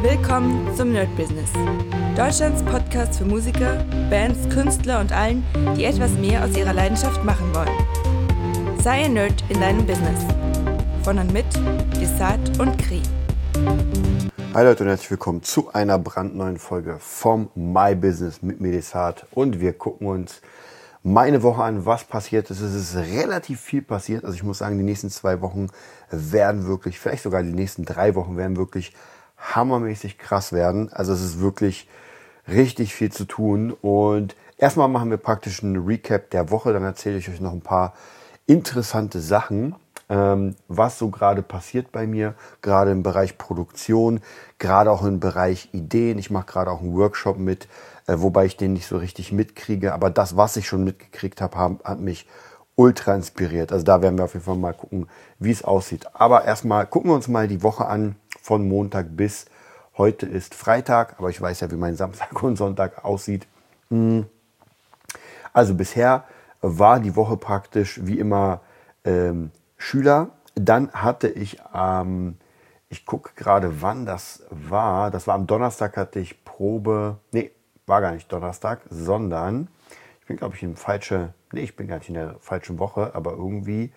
Willkommen zum Nerd Business. Deutschlands Podcast für Musiker, Bands, Künstler und allen, die etwas mehr aus ihrer Leidenschaft machen wollen. Sei ein Nerd in deinem Business. Von und mit Desart und Kri. Hi Leute und herzlich willkommen zu einer brandneuen Folge vom My Business mit Medisat und wir gucken uns meine Woche an, was passiert ist. Es ist relativ viel passiert. Also ich muss sagen, die nächsten zwei Wochen werden wirklich, vielleicht sogar die nächsten drei Wochen werden wirklich hammermäßig krass werden. Also es ist wirklich richtig viel zu tun. Und erstmal machen wir praktisch einen Recap der Woche. Dann erzähle ich euch noch ein paar interessante Sachen, ähm, was so gerade passiert bei mir, gerade im Bereich Produktion, gerade auch im Bereich Ideen. Ich mache gerade auch einen Workshop mit, äh, wobei ich den nicht so richtig mitkriege. Aber das, was ich schon mitgekriegt habe, hat, hat mich ultra inspiriert. Also da werden wir auf jeden Fall mal gucken, wie es aussieht. Aber erstmal gucken wir uns mal die Woche an von Montag bis heute ist Freitag, aber ich weiß ja, wie mein Samstag und Sonntag aussieht. Hm. Also bisher war die Woche praktisch wie immer ähm, Schüler. Dann hatte ich ähm, ich gucke gerade, wann das war. Das war am Donnerstag hatte ich Probe. Nee, war gar nicht Donnerstag, sondern ich bin, glaube ich, in falsche. Nee, ich bin gar nicht in der falschen Woche, aber irgendwie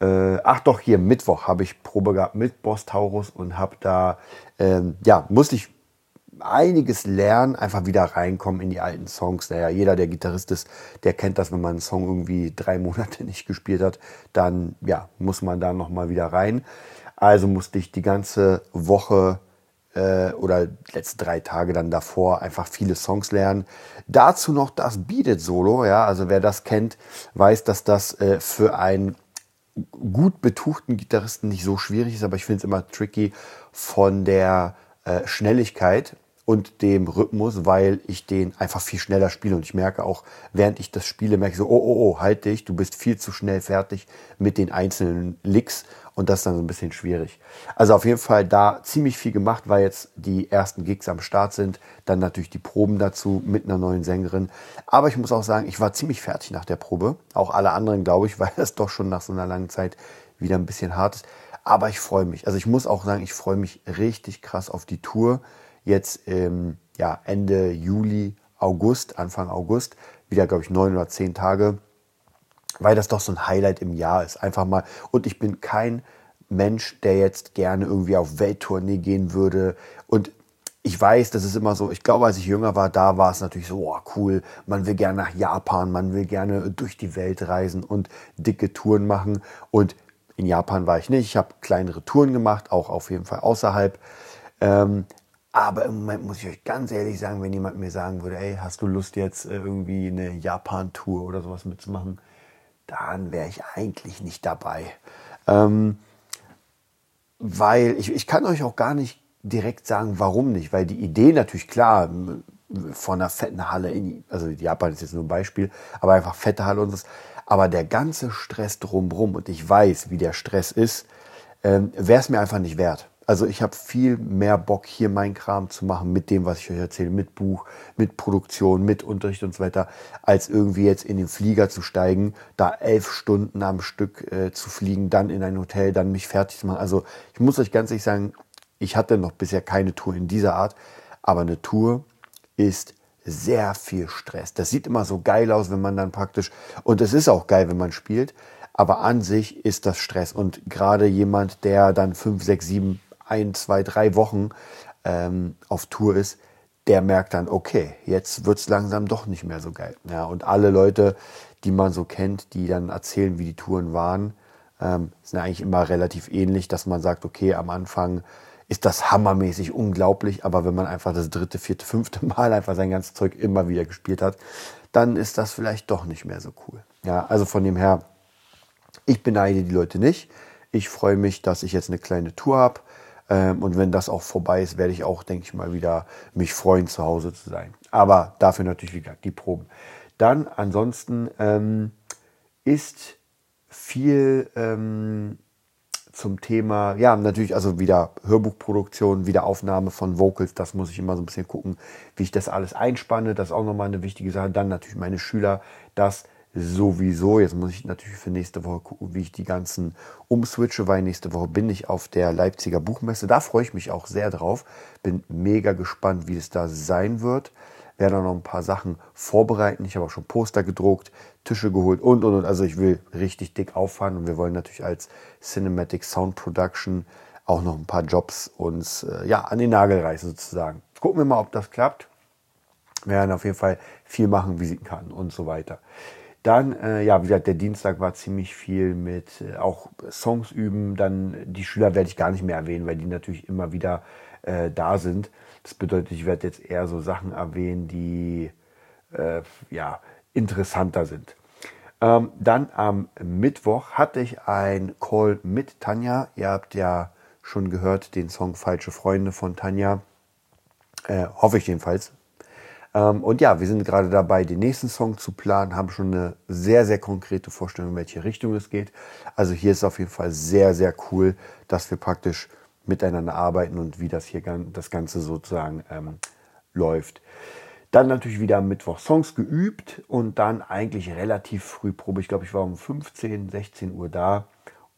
äh, ach doch, hier Mittwoch habe ich Probe gehabt mit Boss Taurus und habe da, ähm, ja, musste ich einiges lernen, einfach wieder reinkommen in die alten Songs. Naja, jeder, der Gitarrist ist, der kennt das, wenn man einen Song irgendwie drei Monate nicht gespielt hat, dann, ja, muss man da nochmal wieder rein. Also musste ich die ganze Woche äh, oder letzte drei Tage dann davor einfach viele Songs lernen. Dazu noch das Beat It Solo, ja, also wer das kennt, weiß, dass das äh, für ein gut betuchten Gitarristen nicht so schwierig ist, aber ich finde es immer tricky von der äh, Schnelligkeit und dem Rhythmus, weil ich den einfach viel schneller spiele. Und ich merke auch, während ich das spiele, merke ich so, oh, oh, oh, halt dich, du bist viel zu schnell fertig mit den einzelnen Licks. Und das ist dann so ein bisschen schwierig. Also auf jeden Fall da ziemlich viel gemacht, weil jetzt die ersten Gigs am Start sind. Dann natürlich die Proben dazu mit einer neuen Sängerin. Aber ich muss auch sagen, ich war ziemlich fertig nach der Probe. Auch alle anderen, glaube ich, weil es doch schon nach so einer langen Zeit wieder ein bisschen hart ist. Aber ich freue mich. Also ich muss auch sagen, ich freue mich richtig krass auf die Tour. Jetzt ähm, ja, Ende Juli, August, Anfang August. Wieder, glaube ich, neun oder zehn Tage weil das doch so ein Highlight im Jahr ist. Einfach mal. Und ich bin kein Mensch, der jetzt gerne irgendwie auf Welttournee gehen würde. Und ich weiß, das ist immer so, ich glaube, als ich jünger war, da war es natürlich so, oh, cool, man will gerne nach Japan, man will gerne durch die Welt reisen und dicke Touren machen. Und in Japan war ich nicht, ich habe kleinere Touren gemacht, auch auf jeden Fall außerhalb. Ähm, aber im Moment muss ich euch ganz ehrlich sagen, wenn jemand mir sagen würde, ey, hast du Lust jetzt äh, irgendwie eine Japan-Tour oder sowas mitzumachen? Dann wäre ich eigentlich nicht dabei. Ähm, weil ich, ich kann euch auch gar nicht direkt sagen, warum nicht, weil die Idee natürlich klar von einer fetten Halle in, also Japan ist jetzt nur ein Beispiel, aber einfach fette Halle und so. Aber der ganze Stress drumherum und ich weiß, wie der Stress ist, ähm, wäre es mir einfach nicht wert. Also ich habe viel mehr Bock, hier meinen Kram zu machen mit dem, was ich euch erzähle, mit Buch, mit Produktion, mit Unterricht und so weiter, als irgendwie jetzt in den Flieger zu steigen, da elf Stunden am Stück äh, zu fliegen, dann in ein Hotel, dann mich fertig zu machen. Also ich muss euch ganz ehrlich sagen, ich hatte noch bisher keine Tour in dieser Art, aber eine Tour ist sehr viel Stress. Das sieht immer so geil aus, wenn man dann praktisch, und es ist auch geil, wenn man spielt, aber an sich ist das Stress. Und gerade jemand, der dann fünf, sechs, sieben ein, zwei, drei Wochen ähm, auf Tour ist, der merkt dann, okay, jetzt wird es langsam doch nicht mehr so geil. Ja, und alle Leute, die man so kennt, die dann erzählen, wie die Touren waren, ähm, sind eigentlich immer relativ ähnlich, dass man sagt, okay, am Anfang ist das hammermäßig unglaublich, aber wenn man einfach das dritte, vierte, fünfte Mal einfach sein ganzes Zeug immer wieder gespielt hat, dann ist das vielleicht doch nicht mehr so cool. Ja, also von dem her, ich beneide die Leute nicht. Ich freue mich, dass ich jetzt eine kleine Tour habe. Ähm, und wenn das auch vorbei ist, werde ich auch, denke ich mal, wieder mich freuen, zu Hause zu sein. Aber dafür natürlich, wie gesagt, die Proben. Dann ansonsten ähm, ist viel ähm, zum Thema, ja, natürlich also wieder Hörbuchproduktion, wieder Aufnahme von Vocals, das muss ich immer so ein bisschen gucken, wie ich das alles einspanne, das ist auch nochmal eine wichtige Sache. Dann natürlich meine Schüler, das sowieso. Jetzt muss ich natürlich für nächste Woche gucken, wie ich die ganzen umswitche, weil nächste Woche bin ich auf der Leipziger Buchmesse. Da freue ich mich auch sehr drauf. Bin mega gespannt, wie es da sein wird. Werde auch noch ein paar Sachen vorbereiten. Ich habe auch schon Poster gedruckt, Tische geholt und und und. Also ich will richtig dick auffahren und wir wollen natürlich als Cinematic Sound Production auch noch ein paar Jobs uns äh, ja, an den Nagel reißen sozusagen. Gucken wir mal, ob das klappt. Wir werden auf jeden Fall viel machen, Visitenkarten und so weiter. Dann, äh, ja, wie gesagt, der Dienstag war ziemlich viel mit äh, auch Songs üben. Dann die Schüler werde ich gar nicht mehr erwähnen, weil die natürlich immer wieder äh, da sind. Das bedeutet, ich werde jetzt eher so Sachen erwähnen, die äh, ja, interessanter sind. Ähm, dann am Mittwoch hatte ich ein Call mit Tanja. Ihr habt ja schon gehört, den Song Falsche Freunde von Tanja. Äh, hoffe ich jedenfalls. Ähm, und ja, wir sind gerade dabei, den nächsten Song zu planen, haben schon eine sehr, sehr konkrete Vorstellung, in welche Richtung es geht. Also hier ist auf jeden Fall sehr, sehr cool, dass wir praktisch miteinander arbeiten und wie das hier das Ganze sozusagen ähm, läuft. Dann natürlich wieder am Mittwoch Songs geübt und dann eigentlich relativ früh Probe. Ich glaube, ich war um 15, 16 Uhr da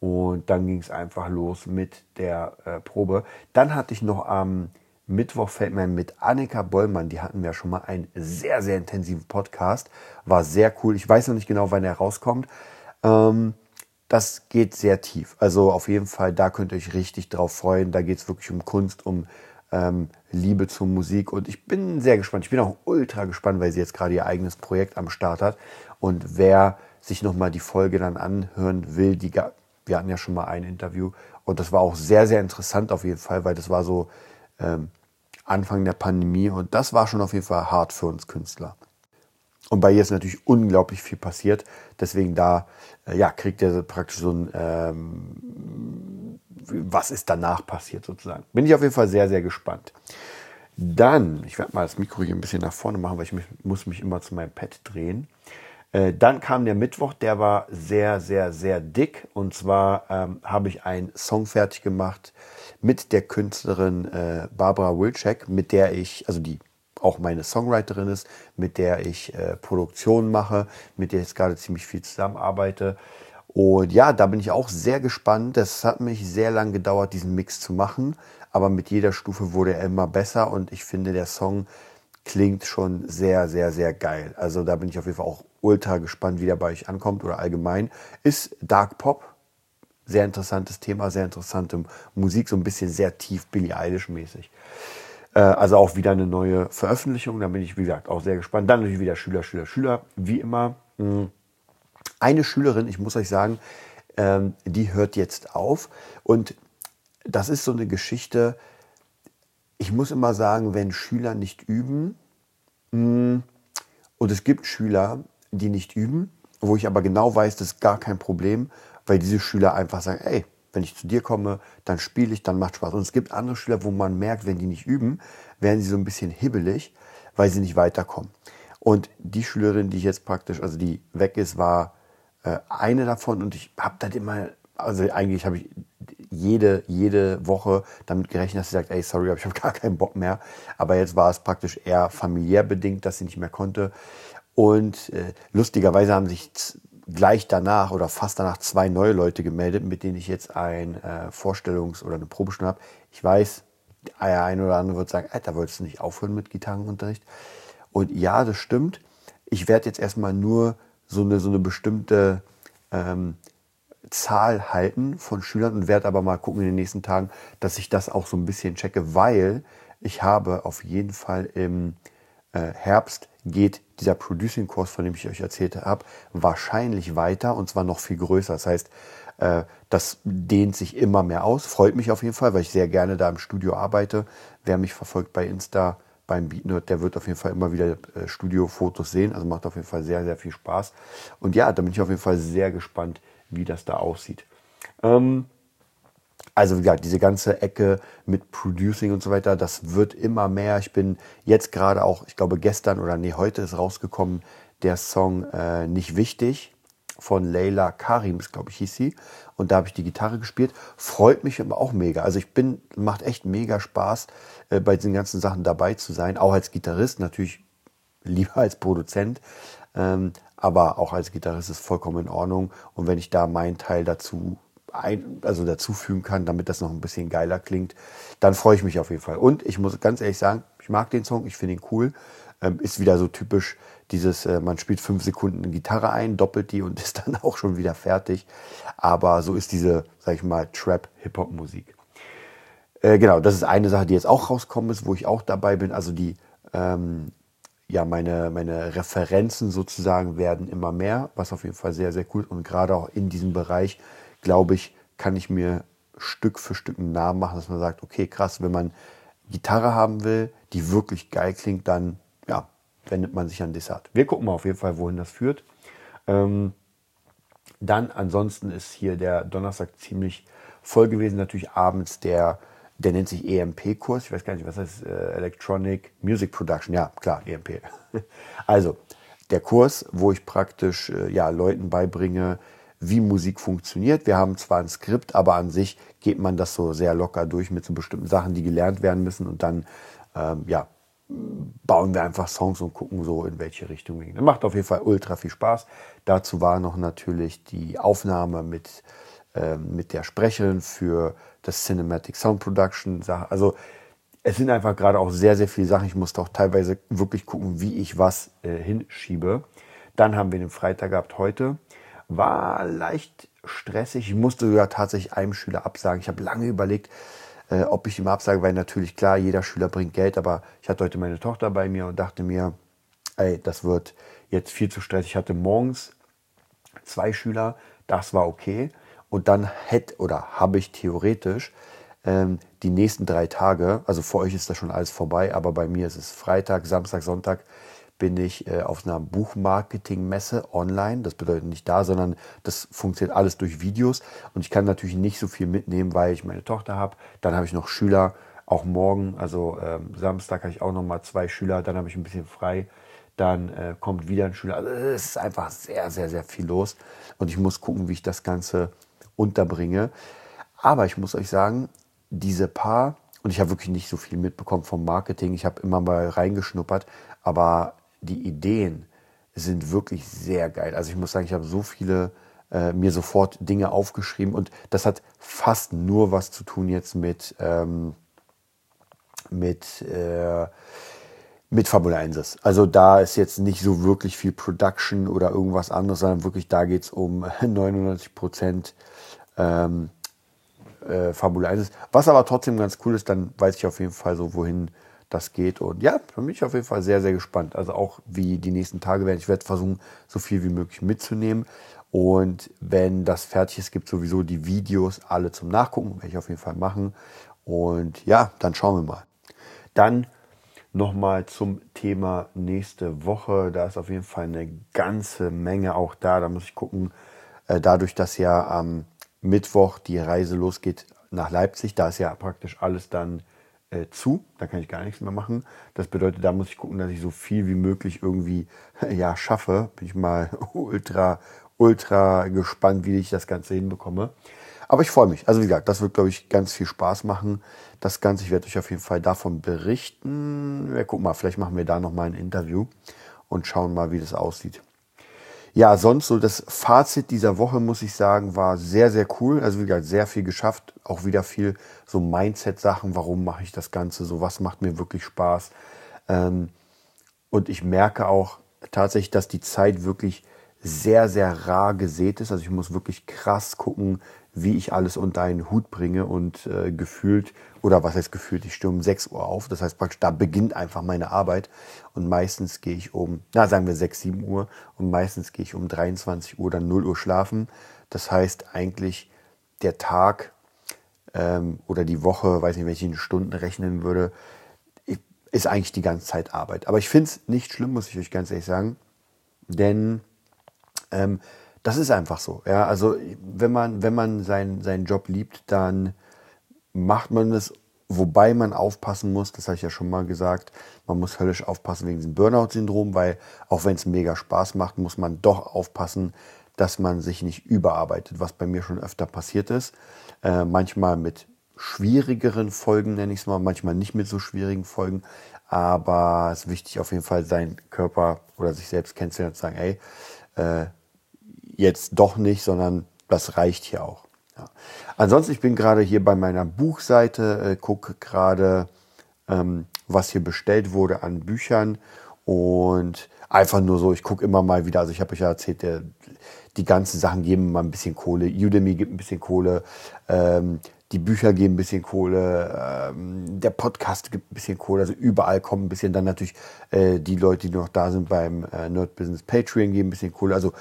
und dann ging es einfach los mit der äh, Probe. Dann hatte ich noch am Mittwoch fällt mir mit Annika Bollmann, die hatten wir schon mal einen sehr, sehr intensiven Podcast. War sehr cool. Ich weiß noch nicht genau, wann er rauskommt. Ähm, das geht sehr tief. Also auf jeden Fall, da könnt ihr euch richtig drauf freuen. Da geht es wirklich um Kunst, um ähm, Liebe zur Musik. Und ich bin sehr gespannt. Ich bin auch ultra gespannt, weil sie jetzt gerade ihr eigenes Projekt am Start hat. Und wer sich nochmal die Folge dann anhören will, die wir hatten ja schon mal ein Interview und das war auch sehr, sehr interessant auf jeden Fall, weil das war so ähm, Anfang der Pandemie und das war schon auf jeden Fall hart für uns Künstler. Und bei ihr ist natürlich unglaublich viel passiert, deswegen da äh, ja, kriegt er praktisch so ein, ähm, was ist danach passiert sozusagen. Bin ich auf jeden Fall sehr, sehr gespannt. Dann, ich werde mal das Mikro hier ein bisschen nach vorne machen, weil ich mich, muss mich immer zu meinem Pad drehen. Äh, dann kam der Mittwoch, der war sehr, sehr, sehr dick. Und zwar ähm, habe ich einen Song fertig gemacht mit der Künstlerin äh, Barbara Wilczek, mit der ich, also die auch meine Songwriterin ist, mit der ich äh, Produktionen mache, mit der ich jetzt gerade ziemlich viel zusammenarbeite. Und ja, da bin ich auch sehr gespannt. Das hat mich sehr lang gedauert, diesen Mix zu machen. Aber mit jeder Stufe wurde er immer besser und ich finde, der Song klingt schon sehr, sehr, sehr geil. Also da bin ich auf jeden Fall auch ultra gespannt, wie der bei euch ankommt oder allgemein. Ist Dark Pop. Sehr interessantes Thema, sehr interessante Musik, so ein bisschen sehr tief Billie Eilish mäßig. Äh, also auch wieder eine neue Veröffentlichung. Da bin ich, wie gesagt, auch sehr gespannt. Dann natürlich wieder Schüler, Schüler, Schüler. Wie immer. Hm. Eine Schülerin, ich muss euch sagen, ähm, die hört jetzt auf. Und das ist so eine Geschichte, ich muss immer sagen, wenn Schüler nicht üben, hm, und es gibt Schüler, die nicht üben, wo ich aber genau weiß, das ist gar kein Problem, weil diese Schüler einfach sagen, ey, wenn ich zu dir komme, dann spiele ich, dann macht Spaß. Und es gibt andere Schüler, wo man merkt, wenn die nicht üben, werden sie so ein bisschen hibbelig, weil sie nicht weiterkommen. Und die Schülerin, die ich jetzt praktisch, also die weg ist, war äh, eine davon und ich habe das immer, also eigentlich habe ich jede, jede Woche damit gerechnet, dass sie sagt, ey, sorry, ich habe gar keinen Bock mehr. Aber jetzt war es praktisch eher familiär bedingt, dass sie nicht mehr konnte. Und äh, lustigerweise haben sich gleich danach oder fast danach zwei neue Leute gemeldet, mit denen ich jetzt ein äh, Vorstellungs- oder eine Probestunde habe. Ich weiß, der eine oder andere wird sagen, Alter, wolltest du nicht aufhören mit Gitarrenunterricht? Und ja, das stimmt. Ich werde jetzt erstmal nur so eine, so eine bestimmte ähm, Zahl halten von Schülern und werde aber mal gucken in den nächsten Tagen, dass ich das auch so ein bisschen checke, weil ich habe auf jeden Fall im äh, Herbst geht dieser Producing-Kurs, von dem ich euch erzählt habe, wahrscheinlich weiter und zwar noch viel größer. Das heißt, äh, das dehnt sich immer mehr aus. Freut mich auf jeden Fall, weil ich sehr gerne da im Studio arbeite. Wer mich verfolgt bei Insta, beim Beatnerd, der wird auf jeden Fall immer wieder äh, Studiofotos sehen. Also macht auf jeden Fall sehr, sehr viel Spaß. Und ja, da bin ich auf jeden Fall sehr gespannt, wie das da aussieht. Ähm, also wie gesagt, diese ganze Ecke mit Producing und so weiter, das wird immer mehr. Ich bin jetzt gerade auch, ich glaube gestern oder nee, heute ist rausgekommen der Song äh, Nicht Wichtig von Leila Karims, glaube ich, hieß sie. Und da habe ich die Gitarre gespielt. Freut mich aber auch mega. Also ich bin, macht echt mega Spaß, äh, bei diesen ganzen Sachen dabei zu sein. Auch als Gitarrist, natürlich lieber als Produzent. Ähm, Aber auch als Gitarrist ist vollkommen in Ordnung. Und wenn ich da meinen Teil dazu ein, also dazufügen kann, damit das noch ein bisschen geiler klingt, dann freue ich mich auf jeden Fall. Und ich muss ganz ehrlich sagen, ich mag den Song, ich finde ihn cool. Ähm, ist wieder so typisch dieses, äh, man spielt fünf Sekunden eine Gitarre ein, doppelt die und ist dann auch schon wieder fertig. Aber so ist diese, sag ich mal, Trap-Hip-Hop-Musik. Äh, genau, das ist eine Sache, die jetzt auch rauskommen ist, wo ich auch dabei bin. Also die, ähm, ja, meine, meine Referenzen sozusagen werden immer mehr, was auf jeden Fall sehr, sehr cool ist. Und gerade auch in diesem Bereich, glaube ich, kann ich mir Stück für Stück einen Namen machen, dass man sagt, okay, krass, wenn man Gitarre haben will, die wirklich geil klingt, dann ja, wendet man sich an Dessert. Wir gucken mal auf jeden Fall, wohin das führt. Ähm, dann ansonsten ist hier der Donnerstag ziemlich voll gewesen. Natürlich abends der, der nennt sich EMP-Kurs. Ich weiß gar nicht, was heißt äh, Electronic Music Production. Ja, klar, EMP. also der Kurs, wo ich praktisch äh, ja, Leuten beibringe, wie Musik funktioniert. Wir haben zwar ein Skript, aber an sich geht man das so sehr locker durch mit so bestimmten Sachen, die gelernt werden müssen und dann ähm, ja, bauen wir einfach Songs und gucken so, in welche Richtung wir gehen. Das macht auf jeden Fall ultra viel Spaß. Dazu war noch natürlich die Aufnahme mit, mit der Sprecherin für das Cinematic Sound Production. Also es sind einfach gerade auch sehr, sehr viele Sachen. Ich musste auch teilweise wirklich gucken, wie ich was äh, hinschiebe. Dann haben wir den Freitag gehabt heute. War leicht stressig. Ich musste sogar tatsächlich einem Schüler absagen. Ich habe lange überlegt, äh, ob ich ihm absage, weil natürlich klar, jeder Schüler bringt Geld, aber ich hatte heute meine Tochter bei mir und dachte mir, ey, das wird jetzt viel zu stressig. Ich hatte morgens zwei Schüler, das war okay. Und dann hätte oder habe ich theoretisch ähm, die nächsten drei Tage, also für euch ist das schon alles vorbei, aber bei mir ist es Freitag, Samstag, Sonntag, bin ich äh, auf einer Buchmarketing-Messe online. Das bedeutet nicht da, sondern das funktioniert alles durch Videos. Und ich kann natürlich nicht so viel mitnehmen, weil ich meine Tochter habe. Dann habe ich noch Schüler, auch morgen, also ähm, Samstag habe ich auch noch mal zwei Schüler. Dann habe ich ein bisschen frei. Dann äh, kommt wieder ein Schüler. Also es ist einfach sehr, sehr, sehr viel los. Und ich muss gucken, wie ich das Ganze unterbringe. Aber ich muss euch sagen, diese paar, und ich habe wirklich nicht so viel mitbekommen vom Marketing, ich habe immer mal reingeschnuppert, aber die Ideen sind wirklich sehr geil. Also ich muss sagen, ich habe so viele äh, mir sofort Dinge aufgeschrieben und das hat fast nur was zu tun jetzt mit, ähm, mit, äh, mit Fabula 1. Also da ist jetzt nicht so wirklich viel Production oder irgendwas anderes, sondern wirklich da geht es um 99 Prozent ähm, äh, Fabula 1. Was aber trotzdem ganz cool ist, dann weiß ich auf jeden Fall so, wohin das geht. Und ja, für mich auf jeden Fall sehr, sehr gespannt. Also auch wie die nächsten Tage werden. Ich werde versuchen, so viel wie möglich mitzunehmen. Und wenn das fertig ist, gibt es sowieso die Videos alle zum Nachgucken. Werde ich auf jeden Fall machen. Und ja, dann schauen wir mal. Dann nochmal zum Thema nächste Woche. Da ist auf jeden Fall eine ganze Menge auch da. Da muss ich gucken. Äh, dadurch, dass ja am Mittwoch die Reise losgeht nach Leipzig, da ist ja praktisch alles dann äh, zu. Da kann ich gar nichts mehr machen. Das bedeutet, da muss ich gucken, dass ich so viel wie möglich irgendwie ja, schaffe. Bin ich mal ultra, ultra gespannt, wie ich das Ganze hinbekomme. Aber ich freue mich. Also wie gesagt, das wird, glaube ich, ganz viel Spaß machen. Das Ganze, ich werde euch auf jeden Fall davon berichten. Ja, guck mal, vielleicht machen wir da nochmal ein Interview und schauen mal, wie das aussieht. Ja, sonst so das Fazit dieser Woche, muss ich sagen, war sehr, sehr cool. Also wie gesagt, sehr viel geschafft. Auch wieder viel so Mindset-Sachen. Warum mache ich das Ganze? So was macht mir wirklich Spaß? Ähm, und ich merke auch tatsächlich, dass die Zeit wirklich sehr, sehr rar gesät ist. Also ich muss wirklich krass gucken, wie ich alles unter einen Hut bringe und äh, gefühlt, oder was heißt gefühlt, ich stehe um 6 Uhr auf. Das heißt praktisch, da beginnt einfach meine Arbeit. Und meistens gehe ich um, na sagen wir 6, 7 Uhr und meistens gehe ich um 23 Uhr oder 0 Uhr schlafen. Das heißt eigentlich, der Tag ähm, oder die Woche, weiß nicht, welche ich in Stunden rechnen würde, ist eigentlich die ganze Zeit Arbeit. Aber ich finde es nicht schlimm, muss ich euch ganz ehrlich sagen. Denn ähm, das ist einfach so. Ja, also wenn man, wenn man seinen, seinen Job liebt, dann macht man es, wobei man aufpassen muss, das habe ich ja schon mal gesagt, man muss höllisch aufpassen wegen diesem Burnout-Syndrom, weil auch wenn es mega Spaß macht, muss man doch aufpassen, dass man sich nicht überarbeitet, was bei mir schon öfter passiert ist. Äh, manchmal mit schwierigeren Folgen, nenne ich es mal, manchmal nicht mit so schwierigen Folgen. Aber es ist wichtig, auf jeden Fall seinen Körper oder sich selbst kennenzulernen und zu sagen, ey, äh, jetzt doch nicht, sondern das reicht hier auch. Ja. Ansonsten, ich bin gerade hier bei meiner Buchseite, äh, gucke gerade, ähm, was hier bestellt wurde an Büchern und einfach nur so, ich gucke immer mal wieder, also ich habe euch ja erzählt, der, die ganzen Sachen geben mal ein bisschen Kohle, Udemy gibt ein bisschen Kohle, ähm, die Bücher geben ein bisschen Kohle, ähm, der Podcast gibt ein bisschen Kohle, also überall kommen ein bisschen. Dann natürlich äh, die Leute, die noch da sind beim äh, Nerd Business Patreon, geben ein bisschen Kohle. Also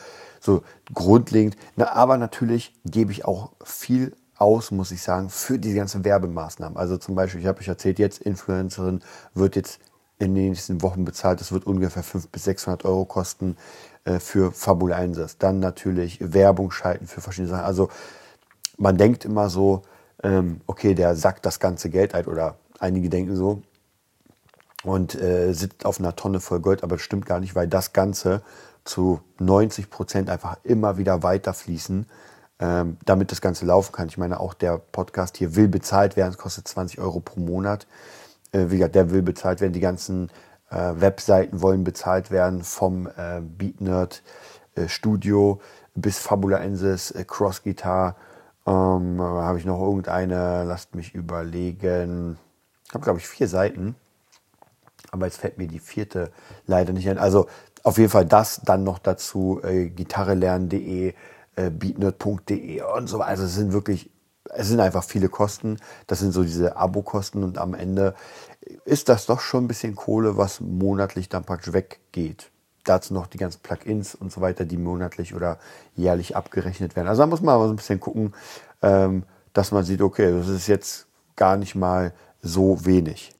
so grundlegend. Na, aber natürlich gebe ich auch viel aus, muss ich sagen, für die ganzen Werbemaßnahmen. Also zum Beispiel, ich habe euch erzählt, jetzt Influencerin wird jetzt in den nächsten Wochen bezahlt. Das wird ungefähr 500 bis 600 Euro kosten äh, für Fabula Einsatz. Dann natürlich Werbung schalten für verschiedene Sachen. Also man denkt immer so, ähm, okay, der sackt das ganze Geld ein oder einige denken so und äh, sitzt auf einer Tonne voll Gold, aber das stimmt gar nicht, weil das Ganze zu 90 Prozent einfach immer wieder weiterfließen, ähm, damit das Ganze laufen kann. Ich meine, auch der Podcast hier will bezahlt werden, es kostet 20 Euro pro Monat. Äh, wie gesagt, der will bezahlt werden, die ganzen äh, Webseiten wollen bezahlt werden, vom äh, BeatNerd äh, Studio bis Fabula Ensis, äh, Cross Guitar ähm, habe ich noch irgendeine, lasst mich überlegen. Ich habe, glaube ich, vier Seiten. Aber jetzt fällt mir die vierte leider nicht ein. Also auf jeden Fall das, dann noch dazu äh, gitarrelernen.de, äh, beatnerd.de und so weiter. Also es sind wirklich, es sind einfach viele Kosten. Das sind so diese Abokosten und am Ende ist das doch schon ein bisschen Kohle, was monatlich dann praktisch weggeht dazu noch die ganzen Plugins und so weiter, die monatlich oder jährlich abgerechnet werden. Also da muss man aber so ein bisschen gucken, ähm, dass man sieht, okay, das ist jetzt gar nicht mal so wenig.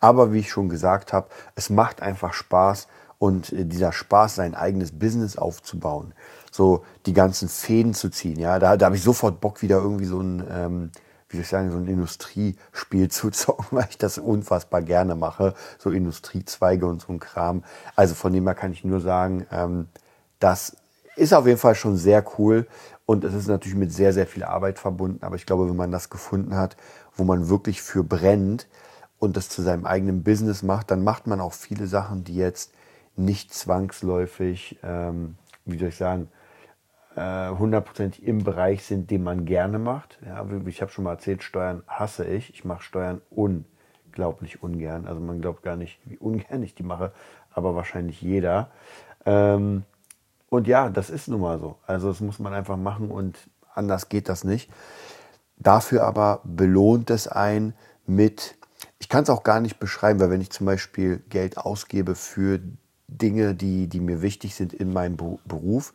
Aber wie ich schon gesagt habe, es macht einfach Spaß und äh, dieser Spaß, sein eigenes Business aufzubauen, so die ganzen Fäden zu ziehen. Ja, da, da habe ich sofort Bock, wieder irgendwie so ein ähm, wie soll ich sagen, so ein Industriespiel zu zocken, weil ich das unfassbar gerne mache. So Industriezweige und so ein Kram. Also von dem her kann ich nur sagen, ähm, das ist auf jeden Fall schon sehr cool. Und es ist natürlich mit sehr, sehr viel Arbeit verbunden. Aber ich glaube, wenn man das gefunden hat, wo man wirklich für brennt und das zu seinem eigenen Business macht, dann macht man auch viele Sachen, die jetzt nicht zwangsläufig, ähm, wie soll ich sagen, äh, hundertprozentig im Bereich sind, den man gerne macht. Ja, ich habe schon mal erzählt, Steuern hasse ich. Ich mache Steuern unglaublich ungern. Also man glaubt gar nicht, wie ungern ich die mache, aber wahrscheinlich jeder. Ähm, und ja, das ist nun mal so. Also das muss man einfach machen und anders geht das nicht. Dafür aber belohnt es ein mit, ich kann es auch gar nicht beschreiben, weil wenn ich zum Beispiel Geld ausgebe für Dinge, die, die mir wichtig sind in meinem Beruf,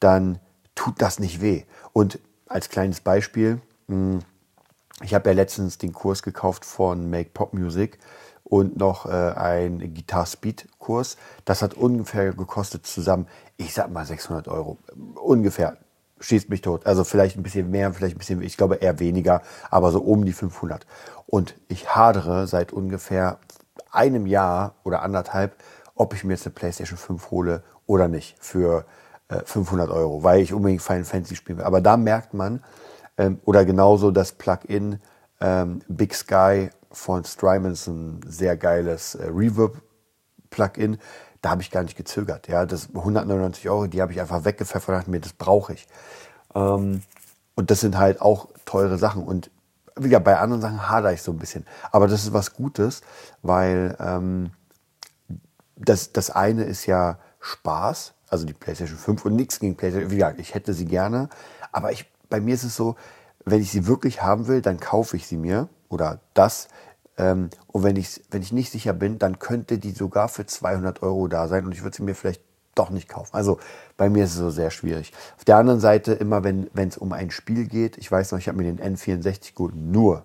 dann tut das nicht weh. Und als kleines Beispiel, hm, ich habe ja letztens den Kurs gekauft von Make Pop Music und noch äh, ein Guitar Speed Kurs. Das hat ungefähr gekostet zusammen, ich sag mal 600 Euro. Ungefähr. Schießt mich tot. Also vielleicht ein bisschen mehr, vielleicht ein bisschen, ich glaube eher weniger, aber so um die 500. Und ich hadere seit ungefähr einem Jahr oder anderthalb, ob ich mir jetzt eine PlayStation 5 hole oder nicht. Für 500 äh, Euro, weil ich unbedingt Final Fantasy spielen will. Aber da merkt man, ähm, oder genauso das Plugin ähm, Big Sky von Strymon ist ein sehr geiles äh, Reverb-Plugin. Da habe ich gar nicht gezögert. Ja, das 199 Euro, die habe ich einfach weggepfeffert und dachte mir, das brauche ich. Ähm, und das sind halt auch teure Sachen. Und wieder bei anderen Sachen hadere ich so ein bisschen. Aber das ist was Gutes, weil ähm, das, das eine ist ja Spaß also die PlayStation 5 und nichts gegen PlayStation. Wie gesagt, ich hätte sie gerne, aber ich, bei mir ist es so, wenn ich sie wirklich haben will, dann kaufe ich sie mir oder das. Ähm, und wenn ich, wenn ich nicht sicher bin, dann könnte die sogar für 200 Euro da sein und ich würde sie mir vielleicht doch nicht kaufen. Also bei mir ist es so sehr schwierig. Auf der anderen Seite, immer wenn es um ein Spiel geht, ich weiß noch, ich habe mir den N64 geholt, nur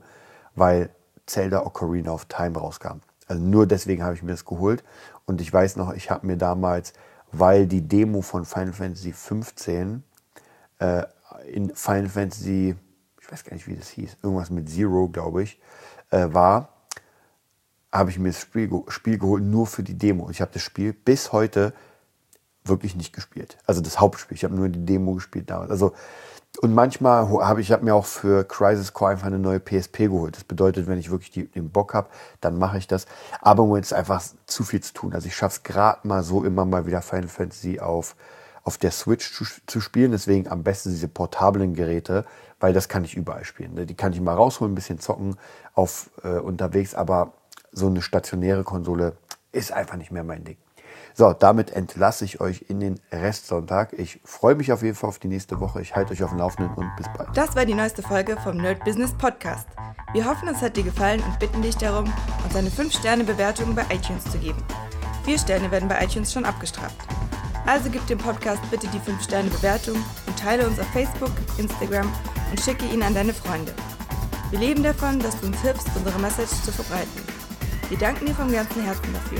weil Zelda Ocarina of Time rauskam. Also nur deswegen habe ich mir das geholt. Und ich weiß noch, ich habe mir damals weil die Demo von Final Fantasy 15 äh, in Final Fantasy, ich weiß gar nicht, wie das hieß, irgendwas mit Zero, glaube ich, äh, war, habe ich mir das Spiel, Spiel geholt nur für die Demo. Ich habe das Spiel bis heute wirklich nicht gespielt. Also das Hauptspiel. Ich habe nur die Demo gespielt damals. Also und manchmal habe ich hab mir auch für Crisis Core einfach eine neue PSP geholt. Das bedeutet, wenn ich wirklich die, den Bock habe, dann mache ich das. Aber im Moment ist einfach zu viel zu tun. Also ich schaffe es gerade mal so immer mal wieder Final Fantasy auf, auf der Switch zu, zu, spielen. Deswegen am besten diese portablen Geräte, weil das kann ich überall spielen. Ne? Die kann ich mal rausholen, ein bisschen zocken auf äh, unterwegs, aber so eine stationäre Konsole ist einfach nicht mehr mein Ding. So, damit entlasse ich euch in den Restsonntag. Ich freue mich auf jeden Fall auf die nächste Woche. Ich halte euch auf dem Laufenden und bis bald. Das war die neueste Folge vom Nerd Business Podcast. Wir hoffen, es hat dir gefallen und bitten dich darum, uns eine 5-Sterne-Bewertung bei iTunes zu geben. Vier Sterne werden bei iTunes schon abgestraft. Also gib dem Podcast bitte die 5-Sterne-Bewertung und teile uns auf Facebook, Instagram und schicke ihn an deine Freunde. Wir leben davon, dass du uns hilfst, unsere Message zu verbreiten. Wir danken dir vom ganzen Herzen dafür.